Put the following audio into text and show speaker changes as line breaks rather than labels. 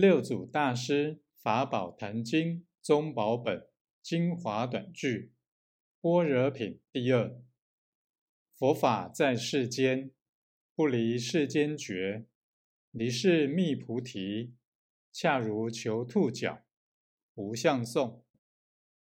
六祖大师法宝坛经宗宝本精华短句般若品第二。佛法在世间，不离世间觉，离世觅菩提，恰如求兔角。无相送。